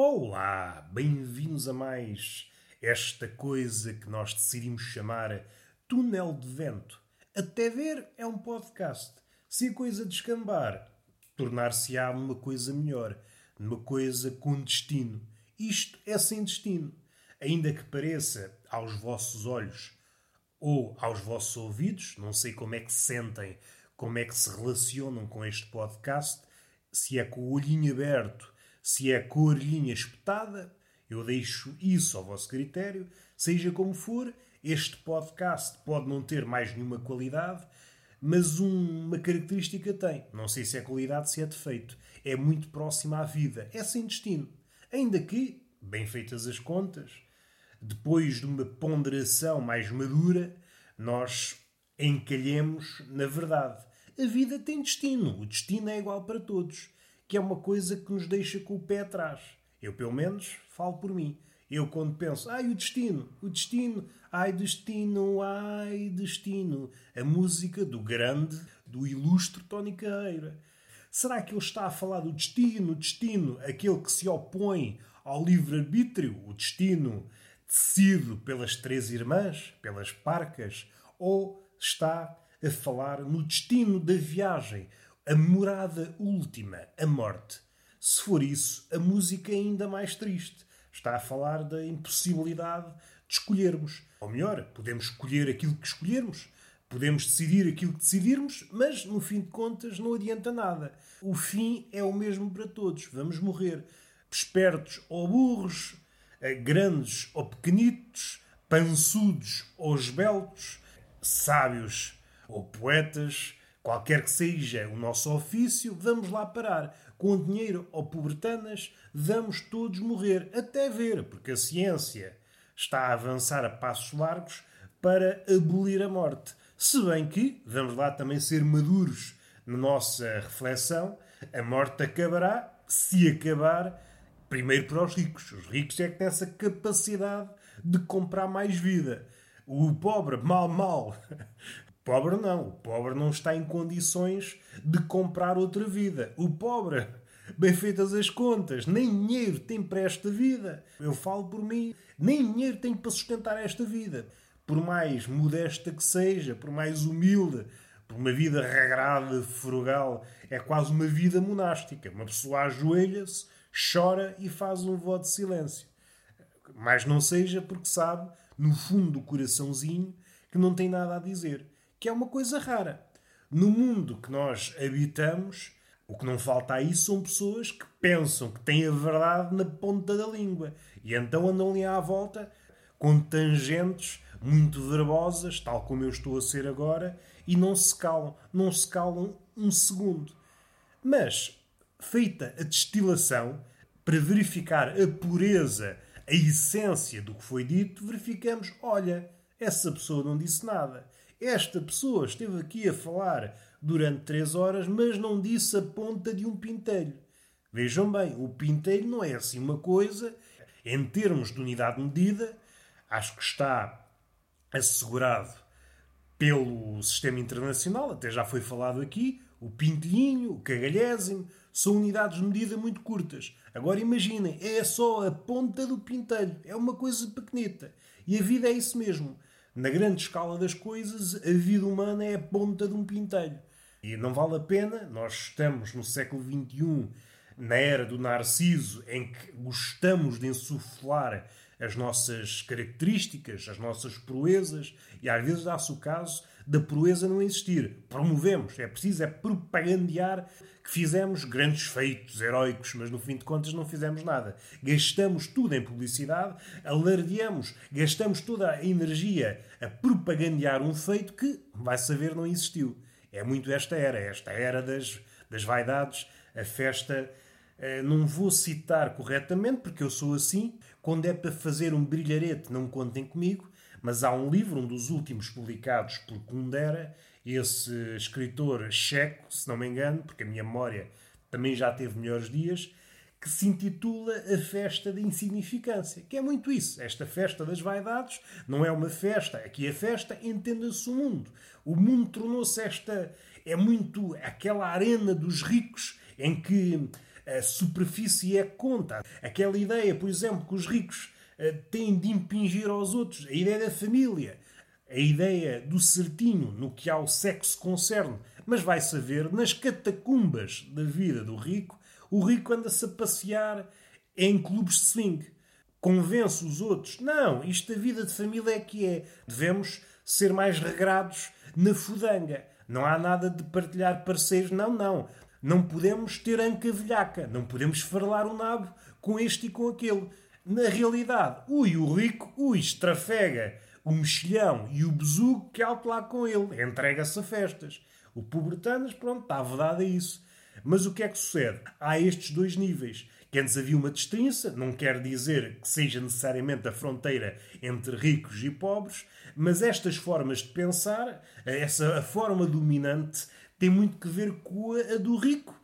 Olá, bem-vindos a mais esta coisa que nós decidimos chamar Túnel de Vento. Até ver é um podcast. Se a coisa descambar, tornar-se-á numa coisa melhor, numa coisa com destino. Isto é sem destino. Ainda que pareça aos vossos olhos ou aos vossos ouvidos, não sei como é que se sentem, como é que se relacionam com este podcast, se é com o olhinho aberto se é com a orelhinha espetada, eu deixo isso ao vosso critério. Seja como for, este podcast pode não ter mais nenhuma qualidade, mas uma característica tem. Não sei se é qualidade, se é defeito. É muito próxima à vida. É sem destino. Ainda que, bem feitas as contas, depois de uma ponderação mais madura, nós encalhemos na verdade. A vida tem destino. O destino é igual para todos que é uma coisa que nos deixa com o pé atrás. Eu, pelo menos, falo por mim. Eu, quando penso, ai, o destino, o destino, ai, destino, ai, destino. A música do grande, do ilustre Tony Carreira. Será que ele está a falar do destino, destino, aquele que se opõe ao livre-arbítrio, o destino tecido pelas três irmãs, pelas parcas, ou está a falar no destino da viagem, a morada última, a morte. Se for isso, a música é ainda mais triste. Está a falar da impossibilidade de escolhermos. Ou melhor, podemos escolher aquilo que escolhermos, podemos decidir aquilo que decidirmos, mas no fim de contas não adianta nada. O fim é o mesmo para todos. Vamos morrer. Espertos ou burros, eh, grandes ou pequenitos, pançudos ou esbeltos, sábios ou poetas, Qualquer que seja o nosso ofício, vamos lá parar. Com dinheiro ou pobretanas, vamos todos morrer, até ver, porque a ciência está a avançar a passos largos para abolir a morte. Se bem que, vamos lá também ser maduros na nossa reflexão, a morte acabará, se acabar, primeiro para os ricos. Os ricos é que têm essa capacidade de comprar mais vida. O pobre, mal, mal, Pobre não. O pobre não está em condições de comprar outra vida. O pobre, bem feitas as contas, nem dinheiro tem para esta vida. Eu falo por mim, nem dinheiro tem para sustentar esta vida. Por mais modesta que seja, por mais humilde, por uma vida regrada, frugal, é quase uma vida monástica. Uma pessoa ajoelha-se, chora e faz um voto de silêncio. Mas não seja porque sabe, no fundo do coraçãozinho, que não tem nada a dizer que é uma coisa rara. No mundo que nós habitamos, o que não falta aí são pessoas que pensam que têm a verdade na ponta da língua e então andam ali à volta com tangentes muito verbosas, tal como eu estou a ser agora, e não se calam, não se calam um segundo. Mas, feita a destilação, para verificar a pureza, a essência do que foi dito, verificamos: olha, essa pessoa não disse nada. Esta pessoa esteve aqui a falar durante três horas, mas não disse a ponta de um pintelho. Vejam bem, o pintelho não é assim uma coisa, em termos de unidade de medida, acho que está assegurado pelo sistema internacional, até já foi falado aqui, o pintelhinho, o cagalhésimo, são unidades de medida muito curtas. Agora imaginem, é só a ponta do pintelho, é uma coisa pequenita. E a vida é isso mesmo na grande escala das coisas, a vida humana é a ponta de um pintelho. E não vale a pena, nós estamos no século XXI, na era do narciso, em que gostamos de insuflar as nossas características, as nossas proezas, e às vezes dá-se o caso da proeza não existir. Promovemos, é preciso é propagandear que fizemos grandes feitos heróicos, mas no fim de contas não fizemos nada. Gastamos tudo em publicidade, alardeamos, gastamos toda a energia a propagandear um feito que, vai saber, não existiu. É muito esta era, esta era das, das vaidades, a festa. Eh, não vou citar corretamente, porque eu sou assim. Quando é para fazer um brilharete, não contem comigo. Mas há um livro, um dos últimos publicados por Kundera, esse escritor checo, se não me engano, porque a minha memória também já teve melhores dias, que se intitula A Festa da Insignificância, que é muito isso. Esta festa das vaidades não é uma festa. Aqui a festa entenda-se o mundo. O mundo tornou-se esta. É muito aquela arena dos ricos em que A superfície é conta. Aquela ideia, por exemplo, que os ricos têm de impingir aos outros, a ideia da família, a ideia do certinho no que ao sexo concerne. Mas vai saber, nas catacumbas da vida do rico, o rico anda-se a passear em clubes de swing. Convence os outros. Não, isto da vida de família é que é. Devemos ser mais regrados na fudanga. Não há nada de partilhar parceiros. Não, não. Não podemos ter anca velhaca. Não podemos farlar o nabo com este e com aquele. Na realidade, ui, o rico, ui, estrafega o mexilhão e o besugo que alto lá com ele. Entrega-se a festas. O pobretanas, pronto, está vedado a isso. Mas o que é que sucede? Há estes dois níveis. Que antes havia uma distinção, não quer dizer que seja necessariamente a fronteira entre ricos e pobres, mas estas formas de pensar, essa forma dominante, tem muito que ver com a do rico,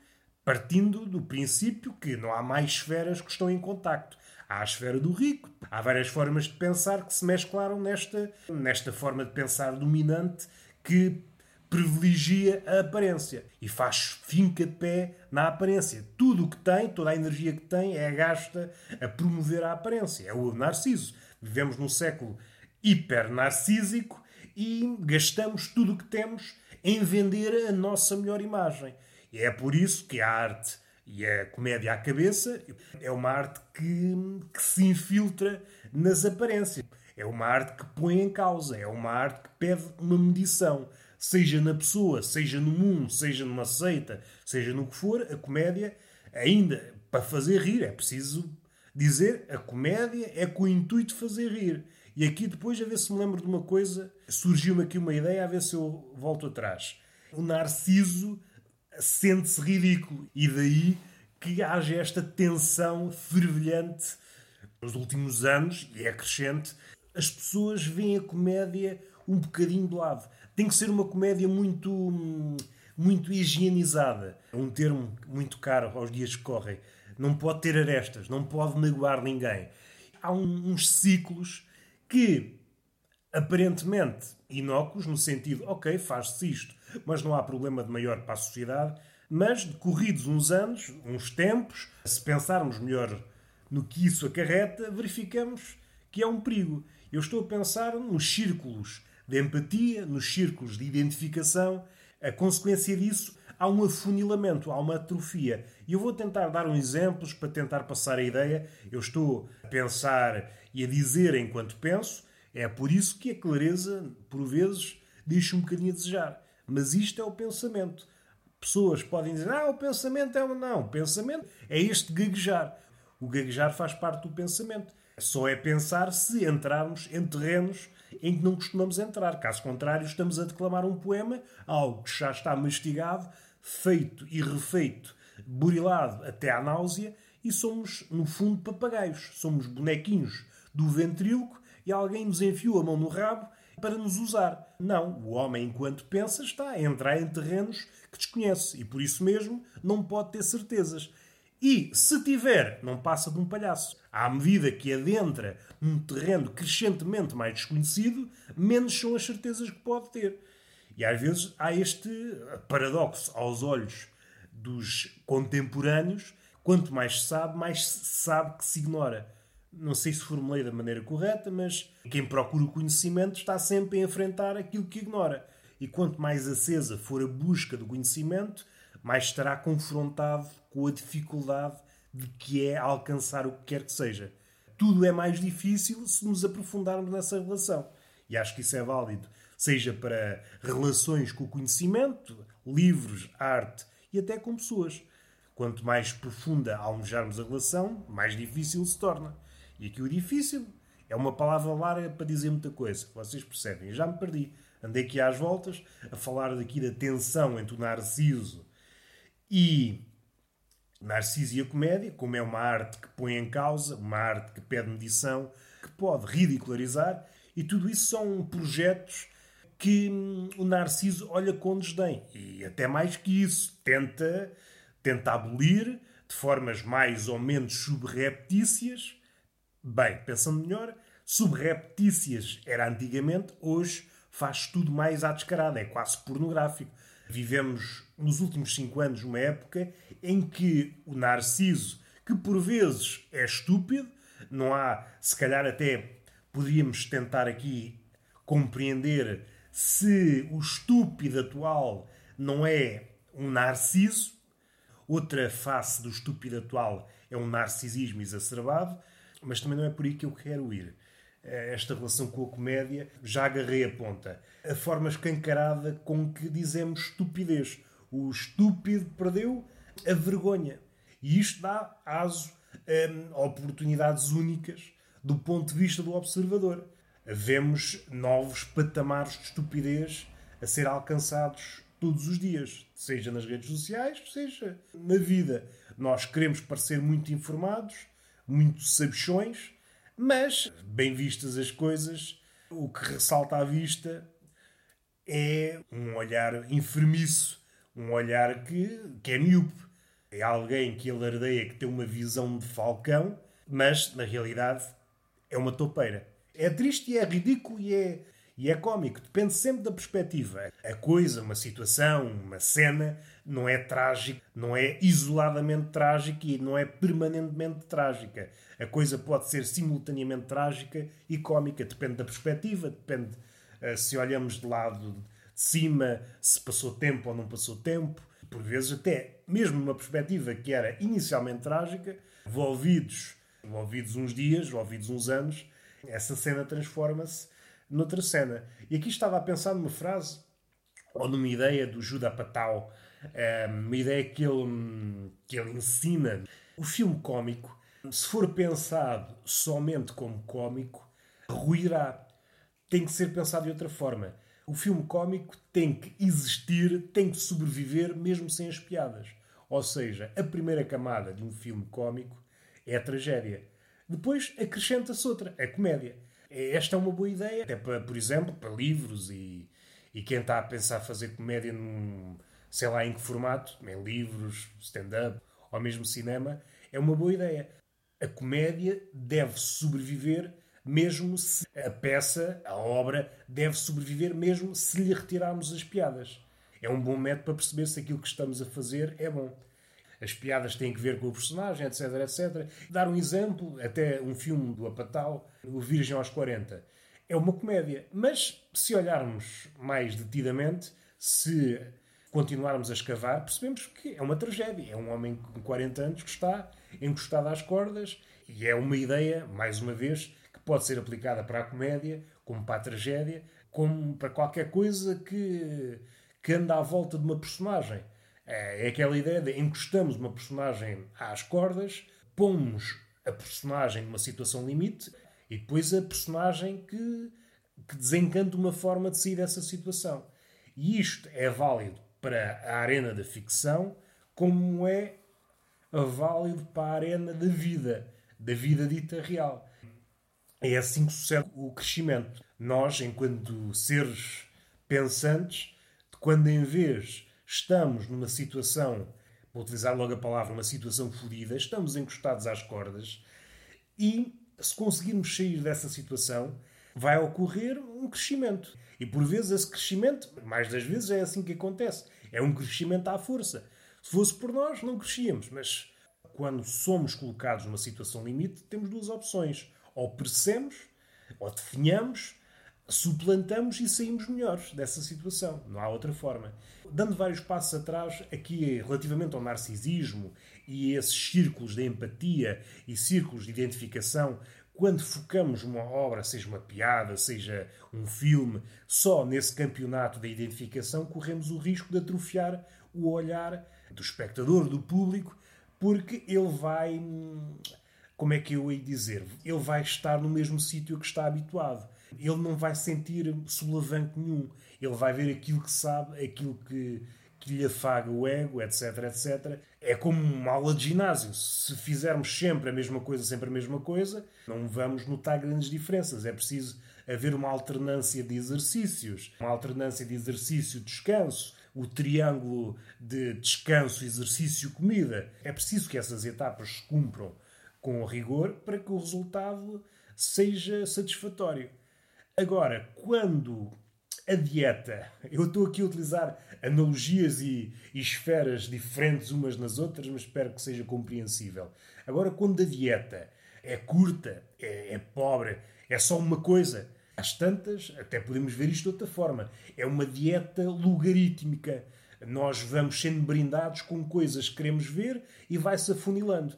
partindo do princípio que não há mais esferas que estão em contacto. Há a esfera do rico. Há várias formas de pensar que se mesclaram nesta, nesta forma de pensar dominante que privilegia a aparência e faz finca de pé na aparência. Tudo o que tem, toda a energia que tem, é gasta a promover a aparência. É o narciso. Vivemos num século hiper-narcísico e gastamos tudo o que temos em vender a nossa melhor imagem. E é por isso que a arte e a comédia à cabeça é uma arte que, que se infiltra nas aparências. É uma arte que põe em causa, é uma arte que pede uma medição seja na pessoa, seja no mundo, seja numa seita, seja no que for, a comédia, ainda para fazer rir, é preciso dizer, a comédia é com o intuito de fazer rir. E aqui depois, a ver se me lembro de uma coisa, surgiu-me aqui uma ideia, a ver se eu volto atrás. O Narciso sente-se ridículo e daí que haja esta tensão fervilhante nos últimos anos, e é crescente, as pessoas veem a comédia um bocadinho de lado tem que ser uma comédia muito, muito higienizada. É um termo muito caro aos dias que correm. Não pode ter arestas, não pode magoar ninguém. Há um, uns ciclos que, aparentemente inócuos, no sentido, ok, faz-se isto, mas não há problema de maior para a sociedade. Mas, decorridos uns anos, uns tempos, se pensarmos melhor no que isso acarreta, verificamos que é um perigo. Eu estou a pensar nos círculos de empatia, nos círculos de identificação. A consequência disso, há um afunilamento, há uma atrofia. E eu vou tentar dar uns exemplos para tentar passar a ideia. Eu estou a pensar e a dizer enquanto penso. É por isso que a clareza, por vezes, deixa um bocadinho a desejar. Mas isto é o pensamento. Pessoas podem dizer, ah, o pensamento é um. Não, o pensamento é este gaguejar. O gaguejar faz parte do pensamento. Só é pensar se entrarmos em terrenos em que não costumamos entrar. Caso contrário, estamos a declamar um poema, algo que já está mastigado, feito e refeito, burilado até à náusea, e somos, no fundo, papagaios. Somos bonequinhos do ventríloco e alguém nos enfiou a mão no rabo para nos usar. Não, o homem, enquanto pensa, está a entrar em terrenos que desconhece e, por isso mesmo, não pode ter certezas. E, se tiver, não passa de um palhaço. À medida que adentra num terreno crescentemente mais desconhecido, menos são as certezas que pode ter. E às vezes há este paradoxo aos olhos dos contemporâneos: quanto mais se sabe, mais se sabe que se ignora. Não sei se formulei da maneira correta, mas quem procura o conhecimento está sempre a enfrentar aquilo que ignora. E quanto mais acesa for a busca do conhecimento, mais estará confrontado com a dificuldade de que é alcançar o que quer que seja. Tudo é mais difícil se nos aprofundarmos nessa relação. E acho que isso é válido, seja para relações com o conhecimento, livros, arte e até com pessoas. Quanto mais profunda almejarmos a relação, mais difícil se torna. E aqui o difícil é uma palavra larga para dizer muita coisa. Vocês percebem? Eu já me perdi. Andei aqui às voltas a falar daqui da tensão entre o narciso e Narciso e a comédia, como é uma arte que põe em causa, uma arte que pede medição, que pode ridicularizar, e tudo isso são projetos que hum, o Narciso olha com desdém. E até mais que isso, tenta, tenta abolir de formas mais ou menos subreptícias. Bem, pensando melhor, subreptícias era antigamente, hoje faz tudo mais à descarada, é quase pornográfico. Vivemos nos últimos cinco anos uma época em que o narciso, que por vezes é estúpido, não há, se calhar até poderíamos tentar aqui compreender se o estúpido atual não é um narciso, outra face do estúpido atual é um narcisismo exacerbado, mas também não é por aí que eu quero ir. Eh, esta relação com a comédia, já agarrei a ponta. A forma escancarada com que dizemos estupidez. O estúpido perdeu a vergonha. E isto dá aso a oportunidades únicas do ponto de vista do observador. Vemos novos patamares de estupidez a ser alcançados todos os dias, seja nas redes sociais, seja na vida. Nós queremos parecer muito informados, muito sabichões, mas, bem vistas as coisas, o que ressalta à vista é um olhar enfermiço, um olhar que, que é miúpe. É alguém que alardeia que tem uma visão de falcão, mas, na realidade, é uma topeira. É triste e é ridículo e é, e é cómico. Depende sempre da perspectiva. A coisa, uma situação, uma cena, não é trágica, não é isoladamente trágica e não é permanentemente trágica. A coisa pode ser simultaneamente trágica e cómica. Depende da perspectiva, depende uh, se olhamos de lado de cima, se passou tempo ou não passou tempo. Por vezes, até mesmo numa perspectiva que era inicialmente trágica, envolvidos, envolvidos uns dias, envolvidos uns anos, essa cena transforma-se noutra cena. E aqui estava a pensar numa frase ou numa ideia do Judah Patal, eh, uma ideia que ele, que ele ensina. O filme cómico se for pensado somente como cómico, ruirá. Tem que ser pensado de outra forma. O filme cómico tem que existir, tem que sobreviver mesmo sem as piadas. Ou seja, a primeira camada de um filme cómico é a tragédia. Depois acrescenta-se outra, a comédia. Esta é uma boa ideia, até para, por exemplo, para livros e, e quem está a pensar fazer comédia num, sei lá em que formato, em livros, stand-up ou mesmo cinema, é uma boa ideia a comédia deve sobreviver mesmo se a peça, a obra, deve sobreviver mesmo se lhe retirarmos as piadas. É um bom método para perceber se aquilo que estamos a fazer é bom. As piadas têm que ver com o personagem, etc, etc. Dar um exemplo, até um filme do Apatow, O Virgem aos 40. É uma comédia, mas se olharmos mais detidamente, se continuarmos a escavar, percebemos que é uma tragédia. É um homem com 40 anos que está encostado às cordas e é uma ideia, mais uma vez, que pode ser aplicada para a comédia, como para a tragédia, como para qualquer coisa que, que anda à volta de uma personagem. É, é aquela ideia de encostamos uma personagem às cordas, pomos a personagem numa situação limite e depois a personagem que, que desencanta uma forma de sair dessa situação. E isto é válido para a arena da ficção, como é válido para a arena da vida, da vida dita real. É assim que sucede o crescimento. Nós, enquanto seres pensantes, quando em vez estamos numa situação, vou utilizar logo a palavra, uma situação fodida, estamos encostados às cordas e se conseguirmos sair dessa situação, vai ocorrer um crescimento. E por vezes esse crescimento, mais das vezes é assim que acontece, é um crescimento à força. Se fosse por nós, não crescíamos, mas quando somos colocados numa situação limite, temos duas opções. Ou perecemos, ou definhamos, suplantamos e saímos melhores dessa situação. Não há outra forma. Dando vários passos atrás, aqui relativamente ao narcisismo e esses círculos de empatia e círculos de identificação quando focamos uma obra, seja uma piada, seja um filme, só nesse campeonato da identificação, corremos o risco de atrofiar o olhar do espectador, do público, porque ele vai. Como é que eu ia dizer? Ele vai estar no mesmo sítio que está habituado. Ele não vai sentir solavanco nenhum. Ele vai ver aquilo que sabe, aquilo que, que lhe afaga o ego, etc, etc. É como uma aula de ginásio. Se fizermos sempre a mesma coisa, sempre a mesma coisa, não vamos notar grandes diferenças. É preciso haver uma alternância de exercícios, uma alternância de exercício-descanso, o triângulo de descanso, exercício, comida. É preciso que essas etapas se cumpram com rigor para que o resultado seja satisfatório. Agora, quando a dieta. Eu estou aqui a utilizar analogias e, e, esferas diferentes umas nas outras, mas espero que seja compreensível. Agora, quando a dieta é curta, é, é pobre, é só uma coisa, às tantas, até podemos ver isto de outra forma, é uma dieta logarítmica. Nós vamos sendo brindados com coisas que queremos ver e vai-se afunilando.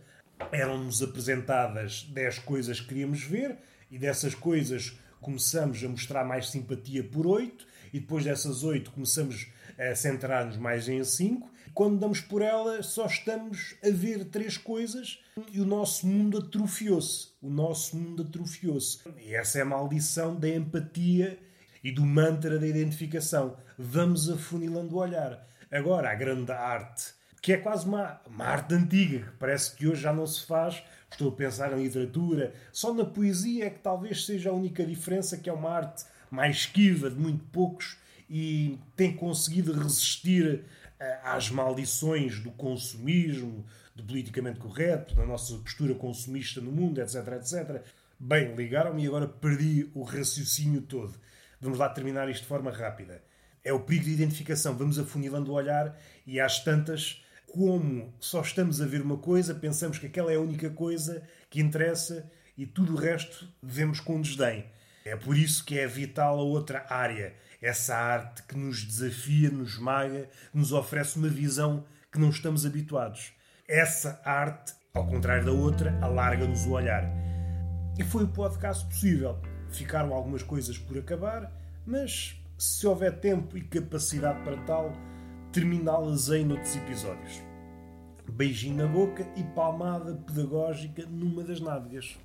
Eram-nos apresentadas 10 coisas que queríamos ver e dessas coisas começamos a mostrar mais simpatia por 8 e depois dessas 8 começamos a centrar-nos mais em 5. Quando damos por ela, só estamos a ver três coisas e o nosso mundo atrofiou-se. O nosso mundo atrofiou-se. E essa é a maldição da empatia e do mantra da identificação. Vamos afunilando o olhar. Agora, a grande arte, que é quase uma, uma arte antiga, que parece que hoje já não se faz, estou a pensar em literatura, só na poesia é que talvez seja a única diferença, que é uma arte mais esquiva, de muito poucos, e tem conseguido resistir eh, às maldições do consumismo, do politicamente correto, da nossa postura consumista no mundo, etc, etc. Bem, ligaram-me e agora perdi o raciocínio todo. Vamos lá terminar isto de forma rápida. É o perigo de identificação. Vamos afunilando o olhar e às tantas, como só estamos a ver uma coisa, pensamos que aquela é a única coisa que interessa e tudo o resto vemos com desdém. É por isso que é vital a outra área, essa arte que nos desafia, nos esmaga, nos oferece uma visão que não estamos habituados. Essa arte, ao contrário da outra, alarga-nos o olhar. E foi o podcast possível. Ficaram algumas coisas por acabar, mas se houver tempo e capacidade para tal, terminá-las em noutros episódios. Beijinho na boca e palmada pedagógica numa das nádegas.